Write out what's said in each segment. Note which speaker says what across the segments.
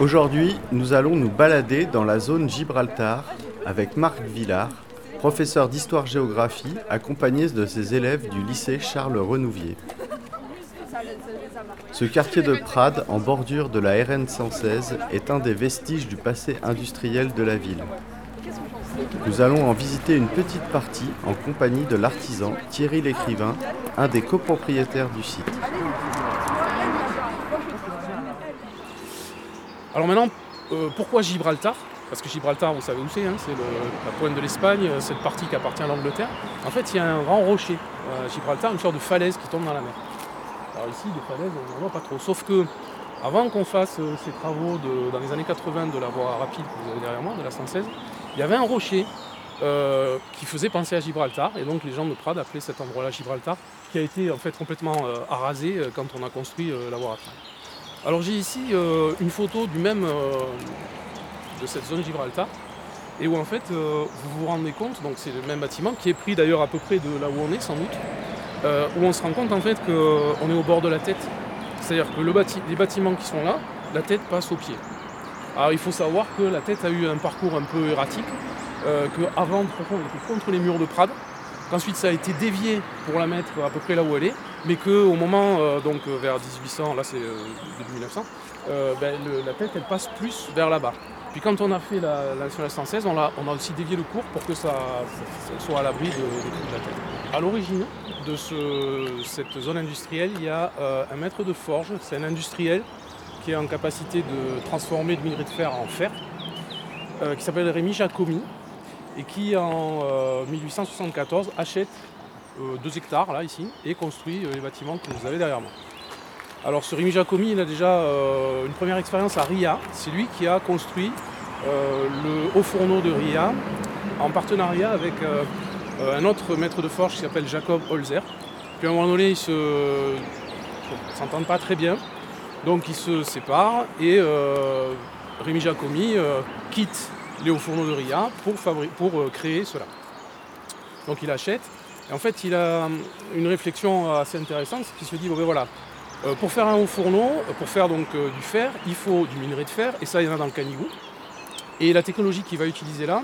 Speaker 1: Aujourd'hui, nous allons nous balader dans la zone Gibraltar avec Marc Villard, professeur d'histoire-géographie, accompagné de ses élèves du lycée Charles Renouvier. Ce quartier de Prades, en bordure de la RN 116, est un des vestiges du passé industriel de la ville. Nous allons en visiter une petite partie en compagnie de l'artisan Thierry Lécrivain, un des copropriétaires du site.
Speaker 2: Alors maintenant, euh, pourquoi Gibraltar? Parce que Gibraltar, vous savez où c'est, hein, c'est la pointe de l'Espagne, euh, cette partie qui appartient à l'Angleterre. En fait, il y a un grand rocher à Gibraltar, une sorte de falaise qui tombe dans la mer. Alors ici, des falaises, on n'en voit pas trop. Sauf que, avant qu'on fasse euh, ces travaux dans les années 80 de la voie rapide que vous avez derrière moi, de la 116, il y avait un rocher qui faisait penser à Gibraltar. Et donc les gens de Prades appelaient cet endroit-là Gibraltar, qui a été en fait complètement arasé quand on a construit la voie rapide. Alors j'ai ici une photo du même de cette zone Gibraltar. Et où en fait vous vous rendez compte, donc c'est le même bâtiment qui est pris d'ailleurs à peu près de là où on est sans doute, où on se rend compte en fait qu'on est au bord de la tête. C'est-à-dire que le les bâtiments qui sont là, la tête passe au pied. Alors il faut savoir que la tête a eu un parcours un peu erratique, euh, qu'avant, elle était contre les murs de Prades, qu'ensuite ça a été dévié pour la mettre à peu près là où elle est, mais qu'au moment, euh, donc euh, vers 1800, là c'est début 1900, ben, la tête elle passe plus vers là-bas. Puis quand on a fait la, nationale 116, on a, aussi dévié le cours pour que ça, soit à l'abri de, de la tête. À l'origine de cette zone industrielle, il y a un maître de forge, c'est un industriel qui est en capacité de transformer le minerai de fer en fer, euh, qui s'appelle Rémi Jacomi, et qui en 1874 euh, achète 2 euh, hectares là ici et construit les bâtiments que vous avez derrière moi. Alors ce Rémi Jacomi, il a déjà une première expérience à Ria. C'est lui qui a construit le haut fourneau de Ria en partenariat avec un autre maître de forge qui s'appelle Jacob Holzer. Puis à un moment donné, ils ne s'entendent pas très bien. Donc ils se séparent et euh, Rémi Jacomi euh, quitte Léo Fourneau de Ria pour, pour euh, créer cela. Donc il achète. Et en fait, il a une réflexion assez intéressante, qui se dit, bon, ben voilà, pour faire un haut fourneau, pour faire donc du fer, il faut du minerai de fer, et ça il y en a dans le Canigou. Et la technologie qu'il va utiliser là,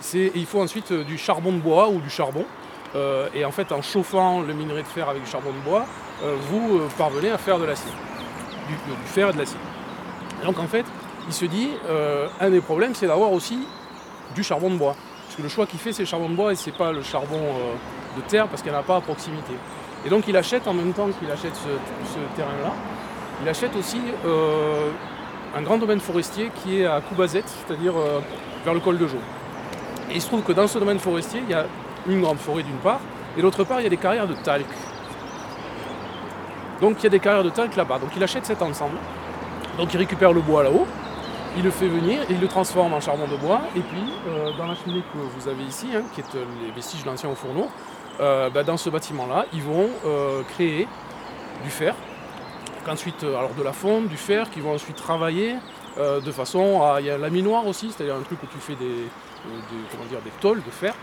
Speaker 2: c'est il faut ensuite du charbon de bois ou du charbon. et en fait, en chauffant le minerai de fer avec du charbon de bois, vous parvenez à faire de l'acier du, fer et de l'acier. Donc en fait, il se dit, euh, un des problèmes, c'est d'avoir aussi du charbon de bois. Parce que le choix qu'il fait, c'est le charbon de bois et c'est pas le charbon euh, de terre parce qu'il n'y en a pas à proximité. Et donc il achète en même temps qu'il achète ce, terrain-là, il achète aussi euh, un grand domaine forestier qui est à Coubazette, c'est-à-dire vers le col de Jaux. Et il se trouve que dans ce domaine forestier, il y a une grande forêt d'une part, et d'autre part, il y a des carrières de talc. Donc il y a des carrières de talc là-bas. Donc il achète cet ensemble. Donc il récupère le bois là-haut, il le fait venir il le transforme en charbon de bois. Et puis euh, dans la cheminée que vous avez ici, hein, qui est euh, les vestiges de l'ancien fourneau, euh, bah, dans ce bâtiment-là, ils vont créer du fer. Ensuite, alors de la fonte, du fer, qui vont ensuite travailler de façon à. Il y a laminoir aussi, c'est-à-dire un truc où tu fais des, comment dire, des tôles de fer.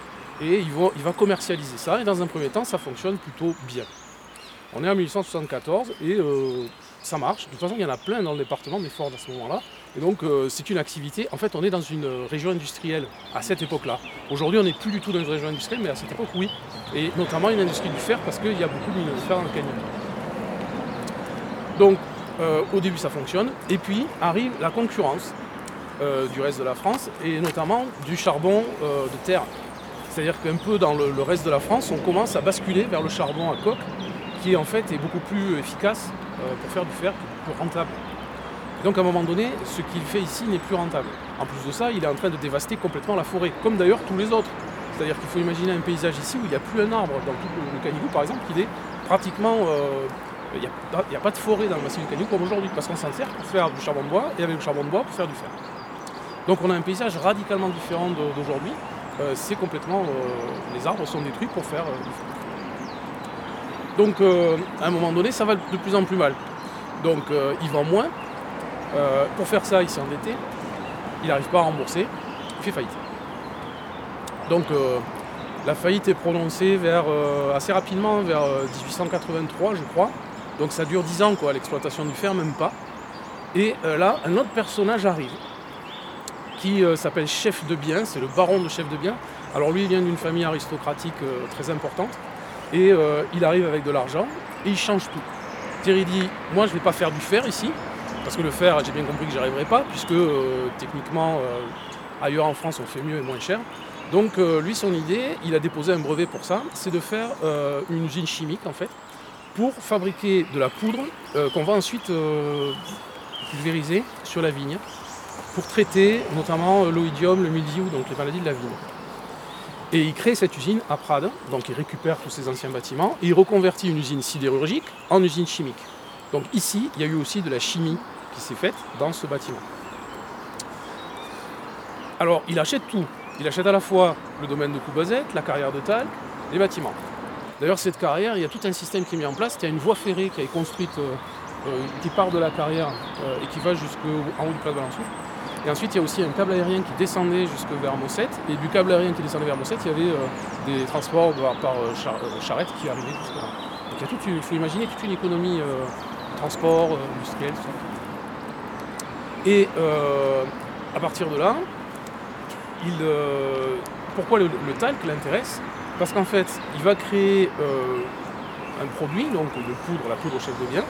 Speaker 2: Et il il va commercialiser ça. Et dans un premier temps, ça fonctionne plutôt bien. On est en 1874 et euh, ça marche. De toute façon, il y en a plein dans le département des Fords à ce moment-là. Et donc, euh, c'est une activité. En fait, on est dans une région industrielle à cette époque-là. Aujourd'hui, on n'est plus du tout dans une région industrielle, mais à cette époque, oui. Et notamment une industrie du fer parce qu'il y a beaucoup de mines de fer dans le canyon. Donc, euh, au début, ça fonctionne. Et puis arrive la concurrence du reste de la France et notamment du charbon de terre. C'est-à-dire qu'un peu dans le, reste de la France, on commence à basculer vers le charbon à coque qui en fait est beaucoup plus efficace euh, pour faire du fer, plus rentable. Donc à un moment donné, ce qu'il fait ici n'est plus rentable. En plus de ça, il est en train de dévaster complètement la forêt, comme d'ailleurs tous les autres. C'est-à-dire qu'il faut imaginer un paysage ici où il n'y a plus un arbre. Dans tout le Canigou, par exemple, il est pratiquement. Euh, il n'y a, pas de forêt dans le massif du Canigou comme aujourd'hui, parce qu'on s'en sert pour faire du charbon de bois et avec le charbon de bois pour faire du fer. Donc on a un paysage radicalement différent d'aujourd'hui. Euh, c'est complètement. les arbres sont détruits pour faire du fer. Donc euh, à un moment donné, ça va de plus en plus mal. Donc euh, il vend moins. Euh, pour faire ça, il s'est endetté. Il n'arrive pas à rembourser. Il fait faillite. Donc la faillite est prononcée vers, assez rapidement, vers 1883, je crois. Donc ça dure 10 ans, quoi, l'exploitation du fer, même pas. Et euh, là, un autre personnage arrive qui euh, s'appelle Chef de Bien, c'est le baron de Chef de Bien. Alors lui, il vient d'une famille aristocratique euh, très importante et euh, il arrive avec de l'argent et il change tout. Il dit Moi, je ne vais pas faire du fer ici, parce que le fer, j'ai bien compris que j'y arriverai pas, puisque euh, techniquement, euh, ailleurs en France, on fait mieux et moins cher. Donc, euh, lui, son idée, il a déposé un brevet pour ça, c'est de faire une usine chimique en fait, pour fabriquer de la poudre qu'on va ensuite pulvériser sur la vigne, pour traiter notamment l'oïdium, le mildiou, donc les maladies de la vigne. Et il crée cette usine à Prades, donc il récupère tous ces anciens bâtiments, et il reconvertit une usine sidérurgique en usine chimique. Donc ici, il y a eu aussi de la chimie qui s'est faite dans ce bâtiment. Alors, il achète tout. Il achète à la fois le domaine de Coubazet, la carrière de Talc, les bâtiments. D'ailleurs, cette carrière, il y a tout un système qui est mis en place. Il y a une voie ferrée qui est construite, euh, euh, qui part de la carrière euh, et qui va jusqu'en haut du plat de Valençon. Et ensuite, il y a aussi un câble aérien qui descendait jusque vers Mossette. Et du câble aérien qui descendait vers Mossette, il y avait euh, des transports par, par, char- charrette qui arrivaient jusque là. Donc il y a toute une- il faut imaginer toute une économie transport, euh, industriel, tout ça. Et euh, à partir de là, euh, pourquoi le, talc l'intéresse? Parce qu'en fait, il va créer un produit, donc de poudre, la poudre chef de bien,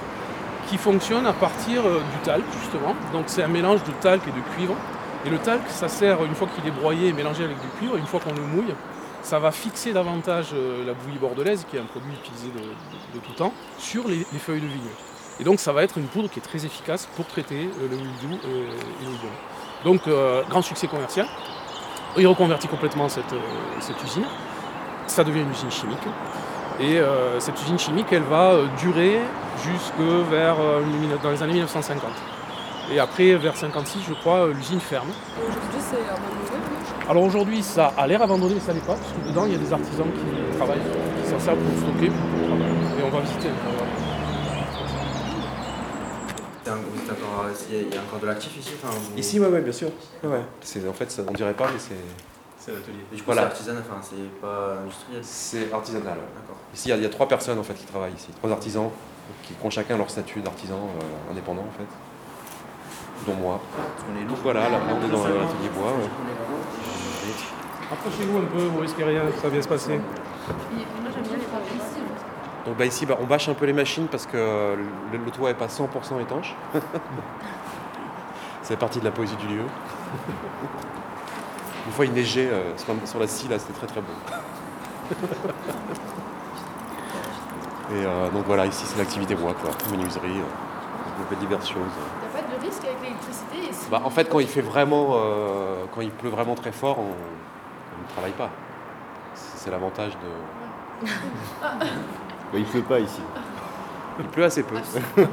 Speaker 2: qui fonctionne à partir du talc justement. Donc c'est un mélange de talc et de cuivre. Et le talc, ça sert, une fois qu'il est broyé et mélangé avec du cuivre, une fois qu'on le mouille, ça va fixer davantage la bouillie bordelaise, qui est un produit utilisé de tout temps, sur les, les feuilles de vigne. Et donc ça va être une poudre qui est très efficace pour traiter euh, le mildiou et, et l'oïdium. Donc euh, grand succès commercial. Il reconvertit complètement cette, euh, cette usine. Ça devient une usine chimique. Et euh, cette usine chimique, elle va euh, durer jusque vers euh, dans les années 1950. Et après, vers 56, je crois, euh, l'usine ferme.
Speaker 3: Aujourd'hui, c'est abandonné.
Speaker 2: Alors aujourd'hui, ça a l'air abandonné, mais ça l'est pas, parce que dedans, il y a des artisans qui travaillent, qui s'en servent pour stocker, pour travailler. Et on va visiter
Speaker 4: un- vous êtes encore- Il y a- il y a encore de l'actif ici enfin, vous-
Speaker 5: Ici, ouais, ouais, bien sûr. Ouais, ouais. C'est, en fait, ça, on dirait pas, mais c'est,
Speaker 4: c'est l'atelier. Du coup,
Speaker 5: Voilà.
Speaker 4: c'est artisanal, enfin, c'est pas industriel.
Speaker 5: c'est artisanal.
Speaker 4: D'accord.
Speaker 5: Ici, il y, a, il y a trois personnes en fait qui travaillent ici, trois artisans qui ont chacun leur statut d'artisan euh, indépendant en fait, dont moi.
Speaker 4: Est
Speaker 5: Donc voilà, là on est dans l'atelier bois. ouais.
Speaker 2: Approchez-vous un peu, vous risquez rien, ça va bien se passer.
Speaker 3: Moi, j'aime bien les papiers ici.
Speaker 5: Donc bah, ici, bah, on bâche un peu les machines parce que le, le toit est pas 100% étanche. c'est partie de la poésie du lieu. Une fois il neigeait euh, sur, sur la scie, là, c'était très très beau. Et euh, donc voilà, ici c'est l'activité bois, quoi, menuiserie, euh, on fait diverses choses.
Speaker 3: Il n'y a pas de risque avec l'électricité ici?
Speaker 5: Bah, en fait, quand il fait vraiment, euh, quand il pleut vraiment très fort, on, on ne travaille pas. C'est l'avantage de.
Speaker 1: Mais il pleut pas ici.
Speaker 5: Il pleut assez peu.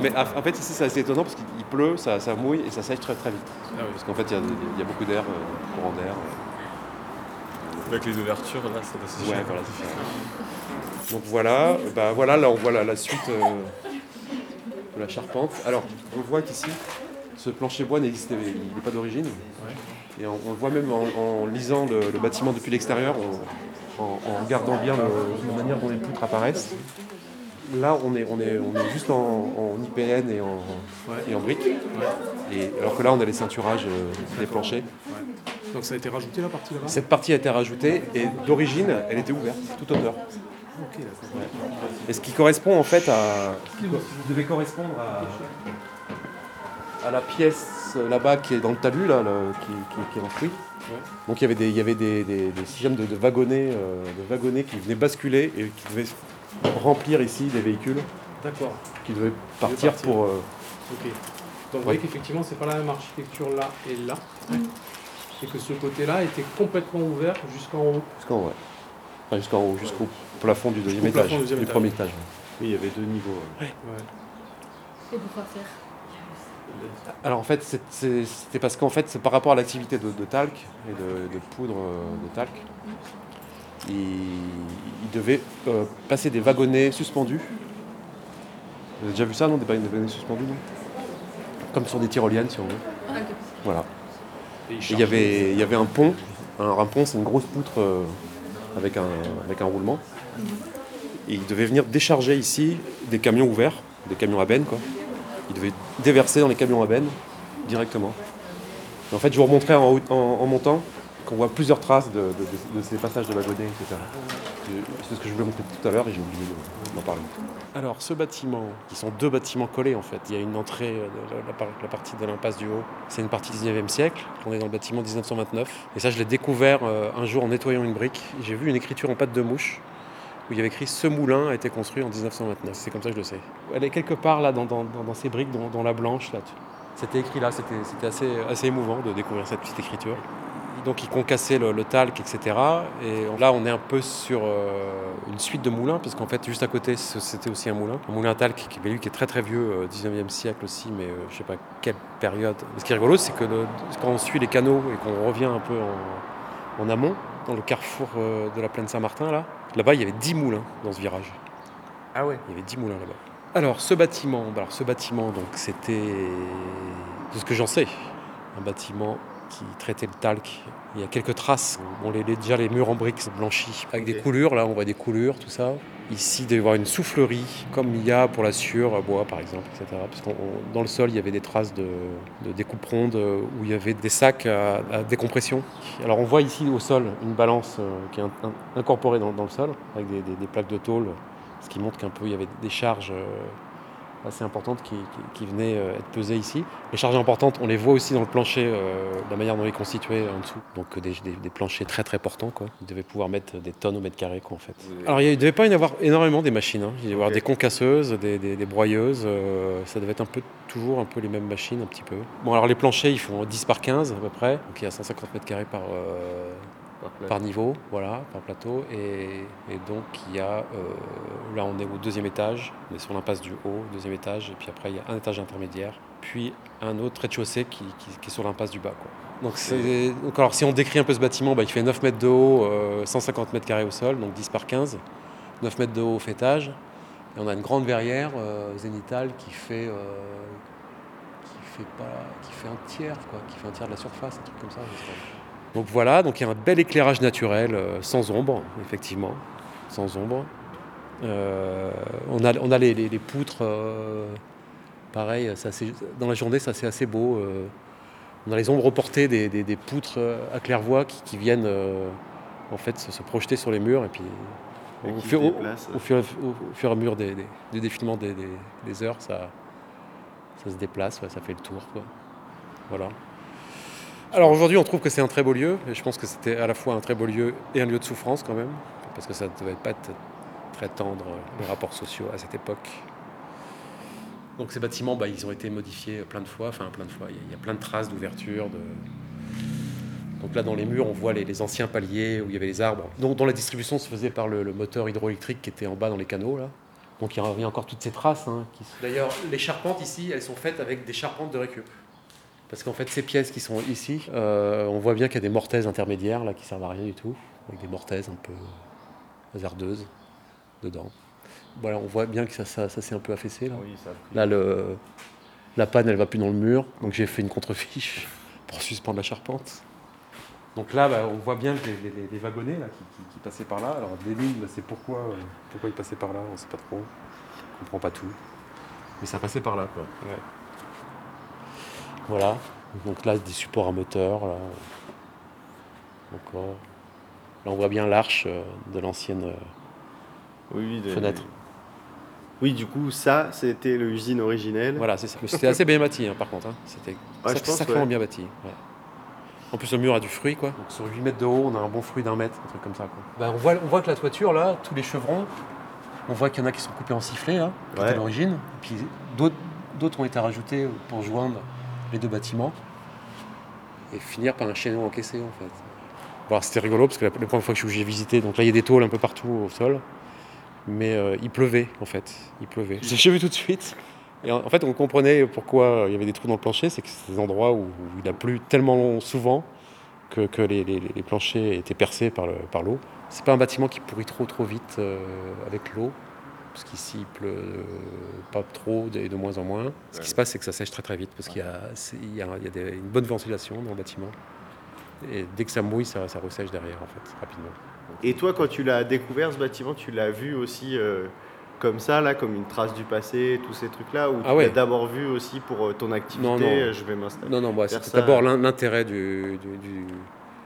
Speaker 5: Mais en fait, ici, c'est assez étonnant parce qu'il pleut, ça, ça mouille et ça sèche très très vite.
Speaker 2: Ah oui.
Speaker 5: Parce qu'en fait, il y a, il y a beaucoup d'air, euh, courant d'air.
Speaker 6: Avec les ouvertures, là, ça doit se
Speaker 5: Ouais, voilà. Donc voilà, bah, voilà, là on voit la, la suite euh, de la charpente. Alors, on voit qu'ici, ce plancher bois n'existait, il n'est pas d'origine. Et on, on le voit même en, en lisant le, le bâtiment depuis l'extérieur, on- en, en regardant bien le- la manière dont les poutres apparaissent. Là, on est, on est, on est juste en, en IPN et en, et en briques. Et, alors que là, on a les ceinturages euh, des planchers.
Speaker 2: Donc ça a été rajouté la partie là-bas?
Speaker 5: Cette partie a été rajoutée et d'origine, elle était ouverte, toute hauteur. Et ce qui correspond en fait à. Qui devait correspondre à. à la pièce euh, là-bas qui est dans le talus, là, le- qui, qui- qui est Donc il y avait des, il y avait des, des- des systèmes de, de wagonnets, euh, de wagonnets qui venaient basculer et qui devaient remplir ici des véhicules
Speaker 2: D'accord,
Speaker 5: qui devaient partir
Speaker 2: partir.
Speaker 5: pour. euh,
Speaker 2: ok. Donc vous voyez qu'effectivement, c'est pas la même architecture là et là. Et que ce côté-là était complètement ouvert jusqu'en haut.
Speaker 5: jusqu'en haut, ouais. Enfin, jusqu'en haut, jusqu'au plafond du deuxième étage,
Speaker 2: du deuxième
Speaker 5: du
Speaker 2: étage.
Speaker 5: premier étage.
Speaker 1: Oui, il y avait deux niveaux.
Speaker 2: Ouais.
Speaker 3: Et pourquoi faire
Speaker 5: Alors en fait, c'était parce qu'en fait, c'est par rapport à l'activité de, de talc et de, de poudre euh, de talc, il, il devait euh, passer des wagonnets suspendus. Vous avez déjà vu ça, non Des wagonnets suspendus, non? Comme sur des tyroliennes, si on veut. Voilà.
Speaker 2: Et
Speaker 5: Et il y avait, il y avait un pont. Un, un pont, c'est une grosse poutre euh, avec, un, avec un roulement. Et il devait venir décharger ici des camions ouverts, des camions à benne, quoi. Il devaient déverser dans les camions à benne directement. En fait, je vous remontrerai en, montant qu'on voit plusieurs traces de, ces passages de wagonnets, etc. C'est ce que je voulais montrer tout à l'heure et j'ai oublié de- d'en parler. Alors, ce bâtiment, qui sont deux bâtiments collés en fait, il y a une entrée euh, de la, par- la partie de l'impasse du haut, c'est une partie 19e siècle, on est dans le bâtiment 1929. Et ça, je l'ai découvert euh, un jour en nettoyant une brique. J'ai vu une écriture en pâte de mouche où il y avait écrit Ce moulin a été construit en 1929. C'est comme ça que je le sais. Elle est quelque part là dans, dans- dans- dans ces briques, dont la blanche. là. C'était écrit là, c'était assez, assez émouvant de découvrir cette petite écriture. Donc ils concassaient le, le talc, etc. Et là, on est un peu sur euh, une suite de moulins, parce qu'en fait, juste à côté, c'était aussi un moulin. Un moulin à talc qui, lui, qui est très très vieux, euh, 19e siècle aussi, mais euh, je sais pas quelle période. Ce qui est rigolo, c'est que quand on suit les canaux et qu'on revient un peu en amont, dans le carrefour euh, de la plaine Saint-Martin, là, là-bas, il y avait 10 moulins dans ce virage.
Speaker 1: Ah ouais
Speaker 5: Il y avait 10 moulins là-bas. Alors, ce bâtiment, bah alors ce bâtiment, donc c'était, de ce que j'en sais, un bâtiment qui traitait le talc. Il y a quelques traces. Bon, les, déjà les murs en briques sont blanchis avec des coulures. Là, on voit des coulures, tout ça. Ici, il y avoir une soufflerie, comme il y a pour la sciure à bois, par exemple, etc. Parce que dans le sol, il y avait des traces de, de découpe ronde euh, où il y avait des sacs à, décompression. Alors, on voit ici au sol une balance euh, qui est in- in- incorporée dans, le sol avec des, des- des plaques de tôle ce qui montre qu'un peu il y avait des charges euh, assez importantes qui, qui- qui venaient euh, être pesées ici. Les charges importantes, on les voit aussi dans le plancher, euh, la manière dont il est constitué en dessous. Donc euh, des, des- des planchers très très portants. Quoi. Ils devaient pouvoir mettre des tonnes au mètre carré quoi, en fait. Alors il ne devait pas y en avoir énormément des machines. hein. Il devait y avoir des concasseuses, des, broyeuses. ça devait être un peu toujours un peu les mêmes machines un petit peu. Bon alors les planchers ils font 10 par 15 à peu près. Donc il y a 150 mètres carrés par, euh, par niveau, voilà, par plateau. Et, et donc il y a, euh, là on est au deuxième étage, on est sur l'impasse du haut, deuxième étage, et puis après il y a un étage intermédiaire, puis un autre rez-de-chaussée qui, qui- qui est sur l'impasse du bas. Quoi. Donc, c'est, donc alors si on décrit un peu ce bâtiment, bah, il fait 9 mètres de haut, euh, 150 mètres carrés au sol, donc 10 par 15, 9 mètres de haut au fêtage. Et on a une grande verrière euh, zénitale qui fait, euh, qui, fait pas, qui fait un tiers, quoi, qui fait un tiers de la surface, un truc comme ça. je sais pas. Donc voilà, donc il y a un bel éclairage naturel, euh, sans ombre, effectivement, sans ombre. Euh, on a, on a les, les- les poutres, euh, pareil, assez- dans la journée, ça c'est assez beau. euh, on a les ombres portées des, des- des poutres à claire-voie qui, qui viennent en fait se, se projeter sur les murs et puis
Speaker 1: Et
Speaker 5: au fur,
Speaker 1: se
Speaker 5: au-
Speaker 1: déplacent.
Speaker 5: au fur- au- au fur et à mesure des, du défilement des, heures, ça, ça se déplace, ouais, ça fait le tour. Quoi. Voilà. Alors aujourd'hui, on trouve que c'est un très beau lieu, et je pense que c'était à la fois un très beau lieu et un lieu de souffrance quand même, parce que ça ne devait pas être très tendre, les rapports sociaux à cette époque. Donc ces bâtiments, bah, ils ont été modifiés plein de fois, enfin plein de fois, il y a- plein de traces d'ouverture. Donc là, dans les murs, on voit les, anciens paliers où il y avait les arbres, dont, dont la distribution se faisait par le, moteur hydroélectrique qui était en bas dans les canaux. Là. Donc il y a, encore toutes ces traces. hein, D'ailleurs, les charpentes ici, elles sont faites avec des charpentes de récup. Parce qu'en fait, ces pièces qui sont ici, euh, on voit bien qu'il y a des mortaises intermédiaires là qui servent à rien du tout, avec des mortaises un peu hasardeuses dedans. Voilà, on voit bien que ça, ça, ça s'est un peu affaissé là.
Speaker 1: Oui, ça a pris-
Speaker 5: Là, le, la panne, elle va plus dans le mur, donc j'ai fait une contrefiche pour suspendre la charpente. Donc là, bah, on voit bien les, les- les- les wagonnets là, qui, qui- qui passaient par là. Alors l'énigme, c'est pourquoi, euh, pourquoi ils passaient par là, on ne sait pas trop. On comprend pas tout. Mais ça passait par là, quoi. Ouais. Voilà. Donc là, des supports à moteur. Là. Encore. Là, on voit bien l'arche euh, de l'ancienne euh,
Speaker 1: Oui,
Speaker 5: fenêtre.
Speaker 1: Oui, du coup, ça, c'était l'usine originelle.
Speaker 5: Voilà, c'est ça. Mais C'était assez bien bâti, hein, par contre. hein. C'était
Speaker 1: Ouais,
Speaker 5: sac- sacrément
Speaker 1: ouais.
Speaker 5: bien bâti. ouais. En plus, le mur a du fruit, quoi. Donc, sur 8 mètres de haut, on a un bon fruit d'un mètre, un truc comme ça, quoi. Bah, on, voit, on voit que la toiture, là, tous les chevrons, on voit qu'il y en a qui sont coupés en sifflets, là, qui
Speaker 1: Ouais.
Speaker 5: étaient à l'origine. Puis d'autres d'autres ont été rajoutés pour joindre les deux bâtiments et finir par un chaînon encaissé, en fait. Bon, c'était rigolo parce que la, la première fois que j'ai visité, donc là, il y a des tôles un peu partout au sol. Mais euh, il pleuvait, en fait. Il pleuvait. J'ai vu tout de suite. Et en en fait, on comprenait pourquoi euh, il y avait des trous dans le plancher, c'est que c'est des endroits où, où il a plu tellement souvent que, que les, les- les planchers étaient percés par le- par l'eau. c'est pas un bâtiment qui pourrit trop trop vite euh, avec l'eau, parce qu'ici il pleut euh, pas trop et de moins en moins. Ce qui se passe, c'est que ça sèche très très vite, parce qu'il y a, c'est- il y a, il y a des- une bonne ventilation dans le bâtiment. Et dès que ça mouille, ça, ça ressèche derrière, en fait, rapidement.
Speaker 1: Et toi, quand tu l'as découvert, ce bâtiment, tu l'as vu aussi euh, comme ça, là, comme une trace du passé, tous ces trucs-là, ou
Speaker 5: Ah
Speaker 1: tu
Speaker 5: ouais.
Speaker 1: l'as d'abord vu aussi pour euh, ton activité,
Speaker 5: Non, non.
Speaker 1: je vais m'installer
Speaker 5: Non, non,
Speaker 1: Faire
Speaker 5: c'était
Speaker 1: ça-
Speaker 5: d'abord l'in- l'intérêt du, du, du-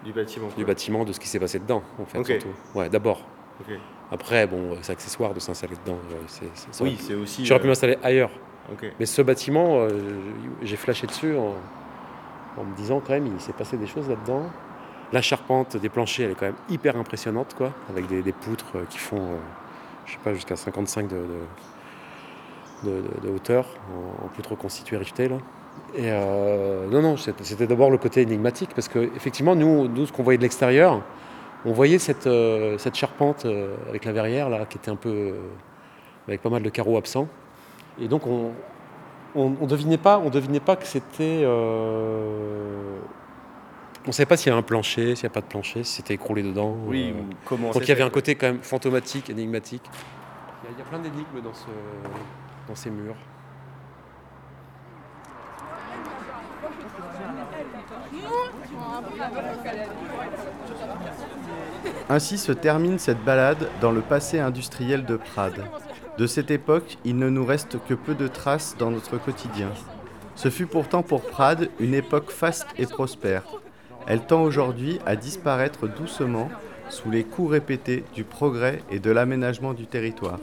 Speaker 1: du bâtiment.
Speaker 5: du bâtiment, de ce qui s'est passé dedans, en fait,
Speaker 1: Ok.
Speaker 5: surtout. Ouais, d'abord.
Speaker 1: Ok.
Speaker 5: Après, bon, c'est accessoire de s'installer dedans. ça
Speaker 1: Oui, c'est aussi.
Speaker 5: J'aurais pu
Speaker 1: euh,
Speaker 5: m'installer ailleurs.
Speaker 1: ok.
Speaker 5: Mais ce bâtiment, euh, j'ai flashé dessus en, en me disant quand même, il s'est passé des choses là-dedans. La charpente des planchers, elle est quand même hyper impressionnante, quoi, avec des, des poutres euh, qui font, euh, je sais pas, jusqu'à 55 de, de, de- de- de hauteur, en, en poutre reconstituée rivetée, là. Et euh, non, non, c'était c'était d'abord le côté énigmatique, parce que effectivement, nous, nous ce qu'on voyait de l'extérieur, on voyait cette, euh, cette charpente euh, avec la verrière, là, qui était un peu, euh, avec pas mal de carreaux absents. Et donc, on, on, on devinait pas, on devinait pas que c'était. on savait pas s'il y avait un plancher, s'il n'y a pas de plancher, si c'était écroulé dedans.
Speaker 1: Oui, ou comment
Speaker 5: donc il y avait un côté quand même fantomatique, énigmatique. Il y a, il y a plein d'énigmes dans, ce, dans ces murs.
Speaker 1: Ainsi se termine cette balade dans le passé industriel de Prades. De cette époque, il ne nous reste que peu de traces dans notre quotidien. Ce fut pourtant pour Prades une époque faste et prospère. Elle tend aujourd'hui à disparaître doucement sous les coups répétés du progrès et de l'aménagement du territoire.